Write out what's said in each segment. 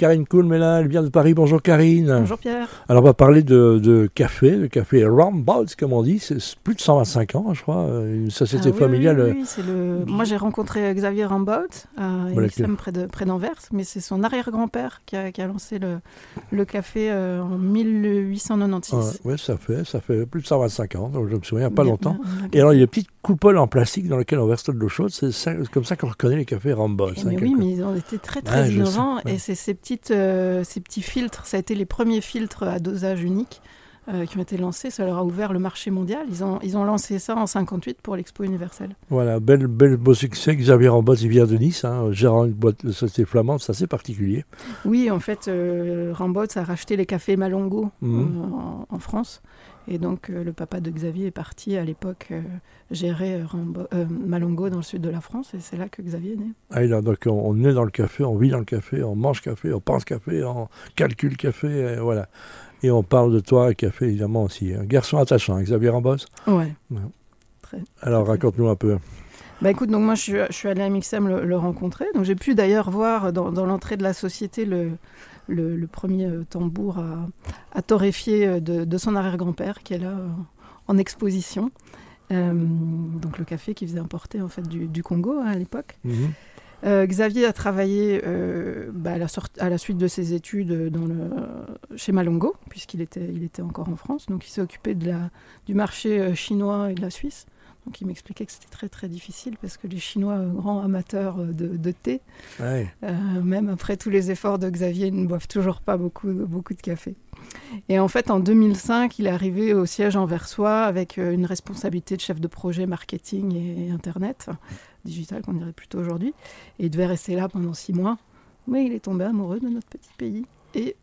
Karine Kuhlmelin, elle vient de Paris. Bonjour Karine. Bonjour Pierre. Alors on va parler de, café, de café Rambods comme on dit. C'est plus de 125 ans, je crois, une société ah familiale. Oui, oui, le... Moi j'ai rencontré Xavier Rambods à près de près d'Anvers, mais c'est son arrière-grand-père qui a, lancé le, le café euh, en 1896. oui, ça fait, ça fait plus de 125 ans, donc je me souviens pas longtemps. Et alors il y a une petite coupole en plastique dans laquelle on verse de l'eau chaude. C'est comme ça qu'on reconnaît les cafés Rambods. Hein, oui, mais ils ont été très très innovants et c'est ces petites, euh, ces petits filtres. Ça a été les premiers filtres à dosage unique. Euh, qui ont été lancés, ça leur a ouvert le marché mondial. Ils ont, ils ont lancé ça en 58 pour l'Expo universelle. Voilà, bel, bel beau succès. Xavier Ramboz, il vient de Nice, hein, gérant une boîte de société flamande, c'est assez particulier. Oui, en fait, euh, a racheté les cafés Malongo mhm. euh, en, France. Et donc, euh, le papa de Xavier est parti à l'époque gérer Malongo dans le sud de la France. Et c'est là que Xavier est né. Ah, là, donc on, on, est dans le café, on vit dans le café, on mange café, on pense café, on calcule café. voilà. Et on parle de toi, café évidemment aussi. Un garçon attachant, Xavier Rambos Ouais. Alors raconte-nous un peu. Bah écoute, donc moi je suis, je suis allée à Mixem le, rencontrer. Donc j'ai pu d'ailleurs voir dans, l'entrée de la société le, le, premier euh, tambour à, à torréfier euh, de, son arrière-grand-père qui est là euh, en exposition. donc le café qui faisait importer en fait du, Congo hein, à l'époque. Mhm. Euh, Xavier a travaillé euh, bah, à, la suite de ses études dans le, chez Malongo, puisqu'il était, il était encore en France. Donc il s'est occupé de la, du marché euh, chinois et de la Suisse. Donc il m'expliquait que c'était très très difficile parce que les Chinois, grands amateurs de, thé, même après tous les efforts de Xavier, ne boivent toujours pas beaucoup, beaucoup de café. Et en fait, en 2005, il est arrivé au siège anversois avec une responsabilité de chef de projet marketing et Internet digital qu'on dirait plutôt aujourd'hui. Et il devait rester là pendant six mois. Mais il est tombé amoureux de notre petit pays et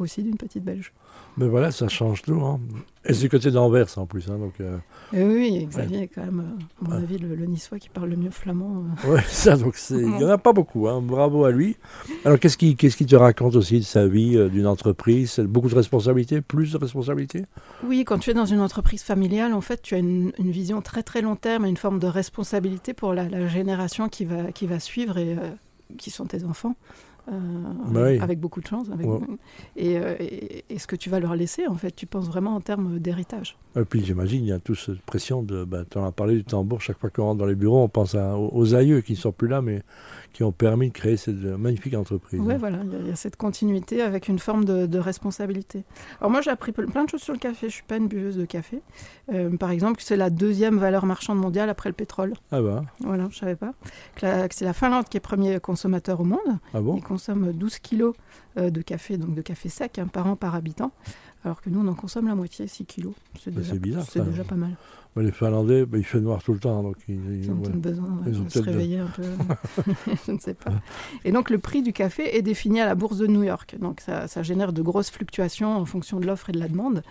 aussi d'une petite Belge. Mais voilà, ça change tout. Hein. Et c'est du côté d'Anvers en plus. Hein, donc, euh, oui, Xavier est quand même, euh, à mon avis, le, niçois qui parle le mieux flamand. Euh. Oui, ça, donc il n'y en a pas beaucoup. Hein. Bravo à lui. Alors, qu'est-ce qu'il qu'est-ce qui te raconte aussi de sa vie, d'une entreprise? Beaucoup de responsabilités Plus de responsabilités? Oui, quand tu es dans une entreprise familiale, en fait, tu as une, vision très très long terme et une forme de responsabilité pour la, génération qui va, qui va suivre et qui sont tes enfants. Euh, bah avec beaucoup de chance. Avec... Euh, et, et, ce que tu vas leur laisser, en fait, tu penses vraiment en termes d'héritage. Et puis j'imagine, il y a toute cette pression de. Ben, tu en as parlé du tambour, chaque fois qu'on rentre dans les bureaux, on pense aux, aïeux qui ne sont plus là, mais qui ont permis de créer cette magnifique entreprise. Oui, voilà, il y, a cette continuité avec une forme de, responsabilité. Alors moi, j'ai appris plein de choses sur le café. Je ne suis pas une buveuse de café. Euh, par exemple, c'est la deuxième valeur marchande mondiale après le pétrole. Ah bah Voilà, je ne savais pas. Que, c'est la Finlande qui est premier consommateur au monde. Ah bon? Ils consomment 12 kilos euh, de café, donc de café sec, hein, par an par habitant. Alors que nous, on en consomme la moitié, 6 kilos. C'est déjà, c'est déjà pas mal les Finlandais, bah, il fait noir tout le temps. Donc ils, ont besoin de se réveiller un peu. je ne sais pas. Et donc le prix du café est défini à la bourse de New York. Donc ça, génère de grosses fluctuations en fonction de l'offre et de la demande,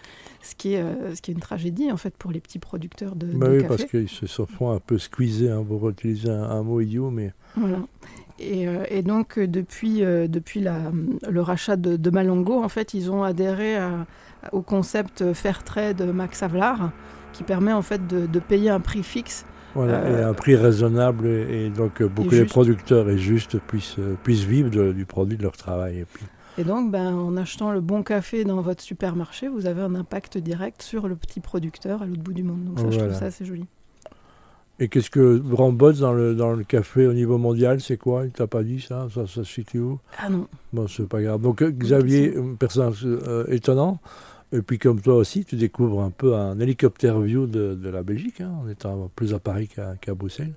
ce qui, est, euh, ce qui est une tragédie en fait pour les petits producteurs de, bah oui, parce qu'ils se font un peu squeezer, hein, pour utiliser un, mot idiot. Mais... Voilà. Et, euh, et, donc, euh, depuis, depuis la, le rachat de, de, Malongo, en fait, ils ont adhéré au concept Fairtrade Max Havelaar, qui permet en fait de, payer un prix fixe. Voilà, et euh, un prix raisonnable et, donc euh, beaucoup les producteurs et justes puissent, euh, puissent vivre du produit de leur travail. Et, puis... et donc, ben, en achetant le bon café dans votre supermarché, vous avez un impact direct sur le petit producteur à l'autre bout du monde. Donc ça, je trouve ça assez joli. Et qu'est-ce que Rambots dans le, dans le café au niveau mondial, c'est quoi? Il t'a pas dit ça? Ça, se situe où? Ah non. Bon, c'est pas grave. Donc Xavier, personnage étonnant. Et puis comme toi aussi, tu découvres un peu un hélicoptère view de, la Belgique, hein, en étant plus à Paris qu'à Bruxelles.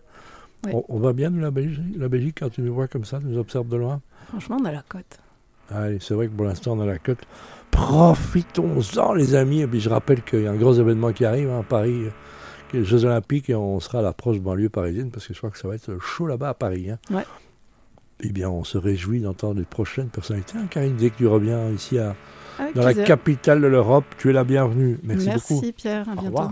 On, va bien de la Belgique, la Belgique quand tu nous vois comme ça, tu nous observes de loin? Franchement, on a la côte. Allez, c'est vrai que pour l'instant, on a la côte. Profitons-en, les amis. Et puis je rappelle qu'il y a un gros événement qui arrive hein, à Paris, les Jeux Olympiques, et on sera à la proche banlieue parisienne, parce que je crois que ça va être chaud là-bas à Paris. Hein. Ouais. Eh bien, on se réjouit d'entendre les prochaines personnalités. Hein, Karine, dès que tu reviens ici à, dans la capitale de l'Europe. Tu es la bienvenue. Merci, beaucoup. Merci Pierre, à bientôt.